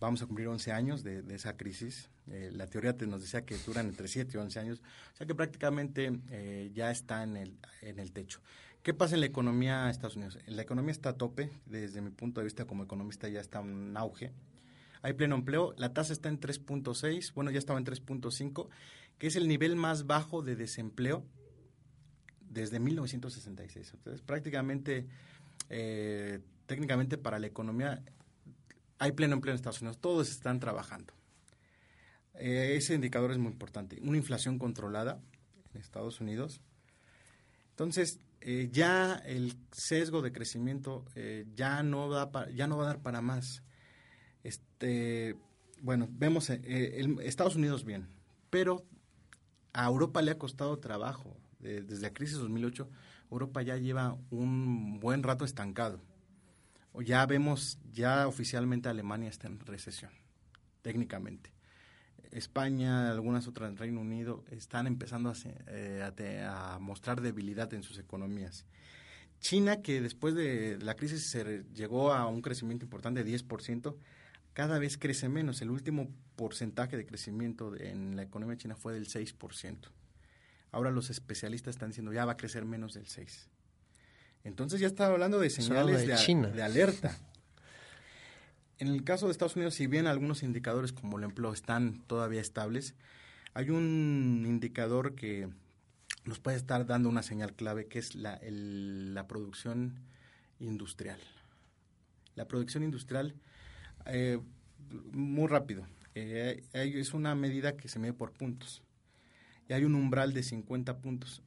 vamos a cumplir 11 años de, esa crisis. Eh, la teoría te nos decía que duran entre 7 y 11 años, o sea que prácticamente eh, ya está en el, en el techo. ¿Qué pasa en la economía de Estados Unidos? La economía está a tope, desde mi punto de vista como economista ya está en auge. Hay pleno empleo, la tasa está en 3.6, bueno, ya estaba en 3.5, que es el nivel más bajo de desempleo desde 1966. Entonces, prácticamente, eh, técnicamente para la economía hay pleno empleo en Estados Unidos, todos están trabajando. Eh, ese indicador es muy importante. Una inflación controlada en Estados Unidos. Entonces, eh, ya el sesgo de crecimiento eh, ya, no da ya no va a dar para más. Este, bueno, vemos Estados Unidos bien, pero a Europa le ha costado trabajo. desde la crisis de 2008, Europa ya lleva un buen rato estancado ya vemos, ya oficialmente Alemania está en recesión, técnicamente. España, algunas otras Reino Unido, están empezando a, eh, mostrar debilidad en sus economías. China, que después de la crisis se llegó a un crecimiento importante de 10%, cada vez crece menos. El último porcentaje de crecimiento en la economía china fue del 6%. Ahora los especialistas están diciendo ya va a crecer menos del 6%. Entonces ya está hablando de señales de, de alerta. En el caso de Estados Unidos, si bien algunos indicadores como el empleo están todavía estables, hay un indicador que nos puede estar dando una señal clave que es la, la producción industrial. La producción industrial, eh, muy rápido, eh, es una medida que se mide por puntos y hay un umbral de 50 puntos.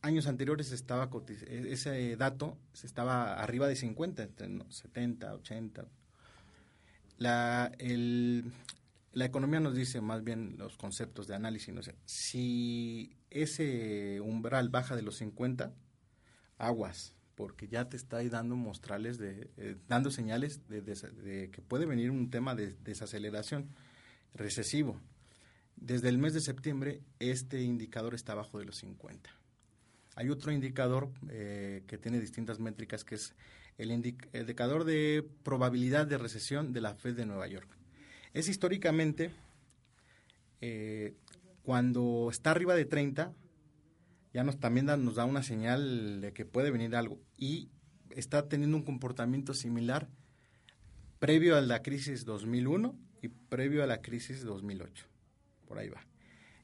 Años anteriores estaba ese dato se estaba arriba de 50, entre 70, 80, la, el, la economía nos dice más bien los conceptos de análisis. ¿no? si ese umbral baja de los 50, aguas, porque ya te está dando mostrales, de, eh, dando señales de, que puede venir un tema de desaceleración recesivo. Desde el mes de septiembre, este indicador está abajo de los 50. Hay otro indicador eh, que tiene distintas métricas, que es el indicador de probabilidad de recesión de la Fed de Nueva York. Es históricamente, eh, cuando está arriba de 30, ya nos también nos da una señal de que puede venir algo. Y está teniendo un comportamiento similar previo a la crisis 2001 y previo a la crisis 2008. Por ahí va.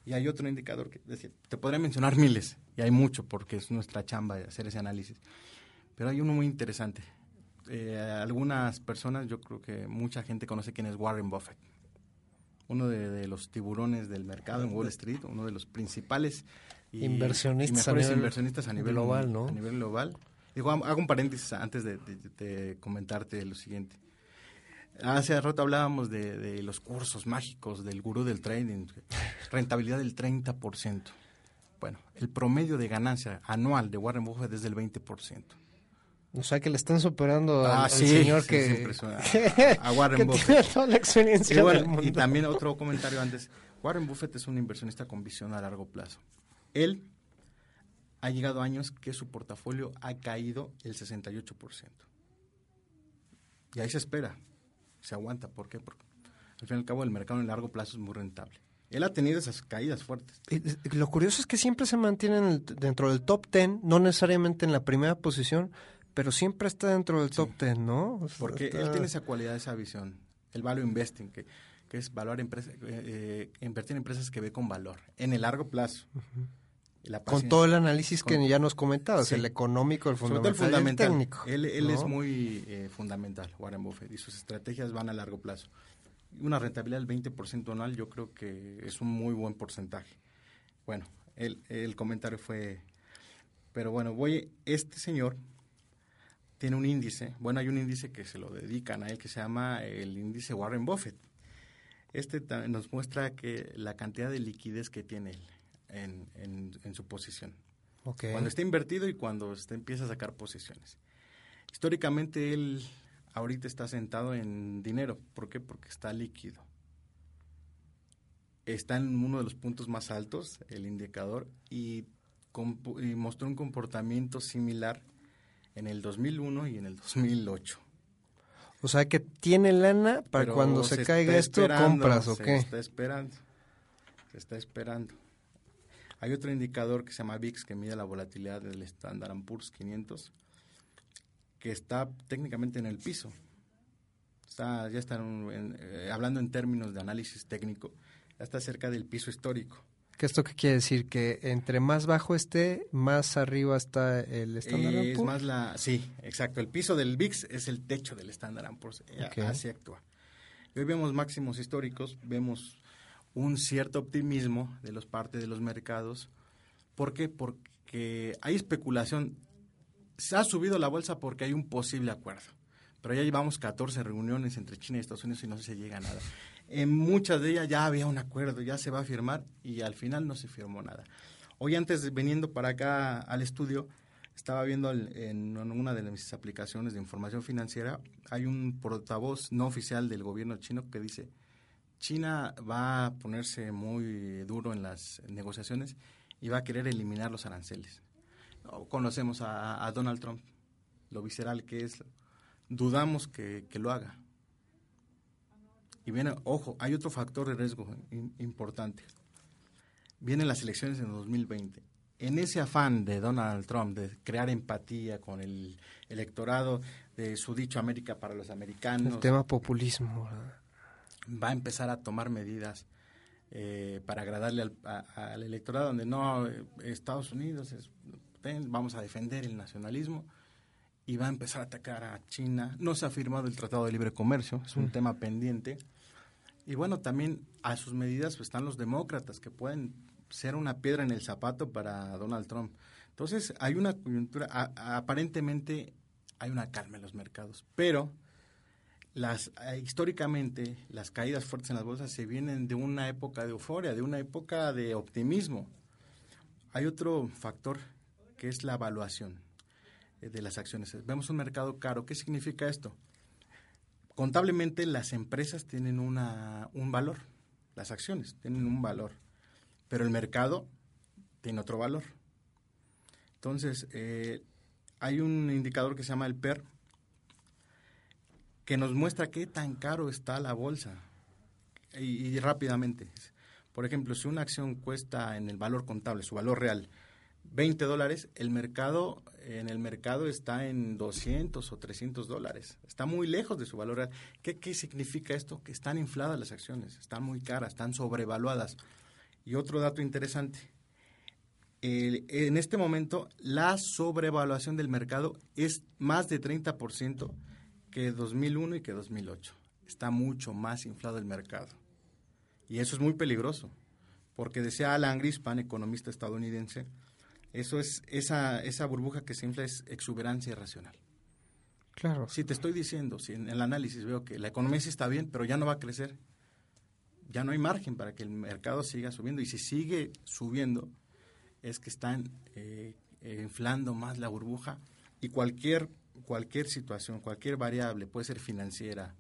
Y hay otro indicador que, decir, te podría mencionar miles, y hay mucho porque es nuestra chamba hacer ese análisis. Pero hay uno muy interesante. Eh, algunas personas, yo creo que mucha gente conoce quién es Warren Buffett. Uno de, los tiburones del mercado en Wall Street, uno de los principales inversionistas, a nivel, inversionistas a nivel global, ¿no? A nivel global. Digo, hago un paréntesis antes de, comentarte lo siguiente. Hace rato hablábamos de, los cursos mágicos del gurú del trading, rentabilidad del 30%. Bueno, el promedio de ganancia anual de Warren Buffett es del 20%. O sea, que le están superando al, ah, señor que, a, Warren Buffett. Tiene toda la experiencia y, también otro comentario antes. Warren Buffett es un inversionista con visión a largo plazo. Él ha llegado a años que su portafolio ha caído el 68%. Y ahí se espera, se aguanta. ¿Por qué? Porque al fin y al cabo el mercado en largo plazo es muy rentable. Él ha tenido esas caídas fuertes. lo curioso es que siempre se mantiene dentro del top 10, no necesariamente en la primera posición, pero siempre está dentro del top ten, ¿no? Porque él tiene esa cualidad, esa visión, el value investing, que, que es valor empresa, eh, eh, invertir en empresas que ve con valor, en el largo plazo. Con todo el análisis que ya nos comentabas, el económico, el fundamental, el técnico. Él, él es muy eh, fundamental, Warren Buffett, y sus estrategias van a largo plazo. Una rentabilidad del 20% anual yo creo que es un muy buen porcentaje. Bueno, el, el comentario fue... Pero bueno, voy, este señor tiene un índice, bueno, hay un índice que se lo dedican a él que se llama el índice Warren Buffett. Este nos muestra que la cantidad de liquidez que tiene él en, su posición. Cuando está invertido y cuando está, empieza a sacar posiciones. Históricamente él ahorita está sentado en dinero. ¿Por qué? Porque está líquido. Está en uno de los puntos más altos, el indicador, y, y mostró un comportamiento similar en el 2001 y en el 2008. O sea que tiene lana para cuando se, caiga esto, compras o qué? Se está esperando. Se está esperando. Hay otro indicador que se llama VIX que mide la volatilidad del Standard Poor's 500 que está técnicamente en el piso. Está, ya están eh, hablando en términos de análisis técnico, ya está cerca del piso histórico. ¿Qué esto qué quiere decir? Que entre más bajo esté, más arriba está el estándar Es más la, sí, exacto. El piso del VIX es el techo del estándar Poor's. Eh, así actúa. hoy vemos máximos históricos, vemos un cierto optimismo de los partes de los mercados. ¿Por qué? Porque hay especulación. Se ha subido la bolsa porque hay un posible acuerdo. Pero ya llevamos 14 reuniones entre China y Estados Unidos y no se llega a nada. En muchas de ellas ya había un acuerdo, ya se va a firmar y al final no se firmó nada. Hoy antes, viniendo para acá al estudio, estaba viendo en una de mis aplicaciones de información financiera, hay un portavoz no oficial del gobierno chino que dice, China va a ponerse muy duro en las negociaciones y va a querer eliminar los aranceles. Conocemos a, Donald Trump, lo visceral que es, dudamos que, lo haga. Y viene, ojo, hay otro factor de riesgo importante. Vienen las elecciones en 2020. En ese afán de Donald Trump de crear empatía con el electorado, de su dicho América para los americanos. El tema populismo. Va a empezar a tomar medidas eh, para agradarle al, electorado, donde no, Estados Unidos, es, vamos a defender el nacionalismo y va a empezar a atacar a China. No se ha firmado el Tratado de Libre Comercio, es un mm. tema pendiente. Y bueno, también a sus medidas pues, están los demócratas que pueden ser una piedra en el zapato para Donald Trump. Entonces, hay una coyuntura, aparentemente hay una calma en los mercados, pero las eh, históricamente las caídas fuertes en las bolsas se vienen de una época de euforia, de una época de optimismo. Hay otro factor que es la evaluación eh, de las acciones. Vemos un mercado caro. ¿Qué significa esto? Contablemente las empresas tienen una, un valor, las acciones tienen un valor, pero el mercado tiene otro valor. Entonces, eh, hay un indicador que se llama el PER, que nos muestra qué tan caro está la bolsa. Y, rápidamente. Por ejemplo, si una acción cuesta en el valor contable, su valor real, 20 dólares, el mercado, en el mercado está en 200 o 300 dólares. Está muy lejos de su valor real. ¿Qué, ¿Qué significa esto? Que están infladas las acciones, están muy caras, están sobrevaluadas. Y otro dato interesante, en este momento la sobrevaluación del mercado es más de 30% que 2001 y que 2008. Está mucho más inflado el mercado. Y eso es muy peligroso, porque decía Alan Grispan, economista estadounidense, eso es esa, esa burbuja que se infla es exuberancia irracional. Claro. Si te estoy diciendo, si en el análisis veo que la economía sí está bien, pero ya no va a crecer, ya no hay margen para que el mercado siga subiendo. Y si sigue subiendo, es que están eh, eh, inflando más la burbuja y cualquier, cualquier situación, cualquier variable, puede ser financiera,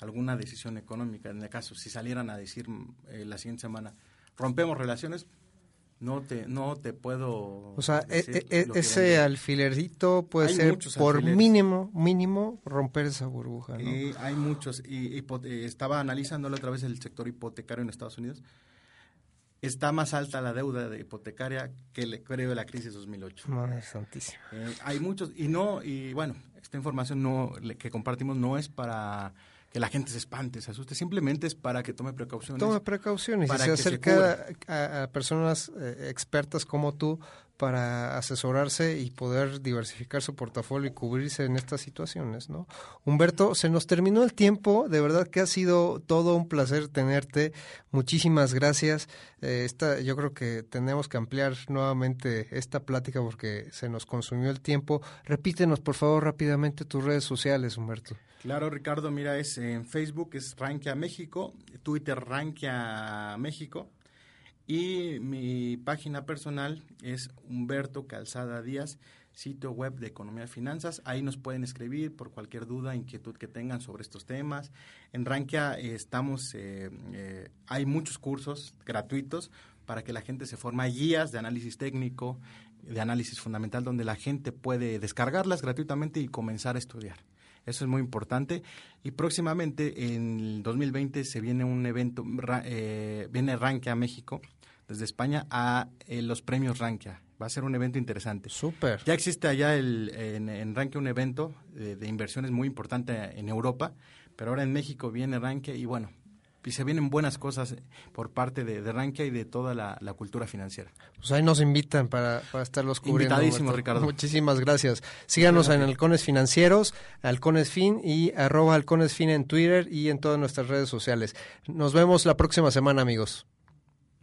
alguna decisión económica, en el caso, si salieran a decir eh, la siguiente semana, rompemos relaciones, no te no te puedo o sea ese alfilerito puede ser por mínimo mínimo romper esa burbuja ¿no? hay muchos y, estaba analizando la otra vez el sector hipotecario en Estados Unidos está más alta la deuda de hipotecaria que el periodo de la crisis 2008. Madre santísima. Eh, hay muchos, y no, y bueno, esta información no que compartimos no es para que la gente se espante, se asuste, simplemente es para que tome precauciones. Tome precauciones y se acerca a, personas eh, expertas como tú para asesorarse y poder diversificar su portafolio y cubrirse en estas situaciones, ¿no? Humberto, se nos terminó el tiempo, de verdad que ha sido todo un placer tenerte, muchísimas gracias. Eh, esta, yo creo que tenemos que ampliar nuevamente esta plática porque se nos consumió el tiempo. Repítenos, por favor, rápidamente tus redes sociales, Humberto. Claro, Ricardo, mira, es en Facebook es Rankia México, Twitter Rankia México, y mi página personal es Humberto Calzada Díaz, sitio web de Economía y Finanzas. Ahí nos pueden escribir por cualquier duda, inquietud que tengan sobre estos temas. En Rankia eh, estamos, eh, eh, hay muchos cursos gratuitos para que la gente se forme. guías de análisis técnico, de análisis fundamental, donde la gente puede descargarlas gratuitamente y comenzar a estudiar. Eso es muy importante. Y próximamente, en el 2020, se viene un evento, eh, viene Rankia México, desde España, a eh, los premios Rankia. Va a ser un evento interesante. Súper. Ya existe allá el, en, en Rankia un evento de, de, inversiones muy importante en Europa, pero ahora en México viene Rankia y bueno, y se vienen buenas cosas por parte de, de Rankia y de toda la, cultura financiera. Pues ahí nos invitan para, para estarlos cubriendo. Invitadísimo, Ricardo. Muchísimas gracias. Síganos en Halcones Financieros, Halcones Fin y arroba Halcones Fin en Twitter y en todas nuestras redes sociales. Nos vemos la próxima semana, amigos.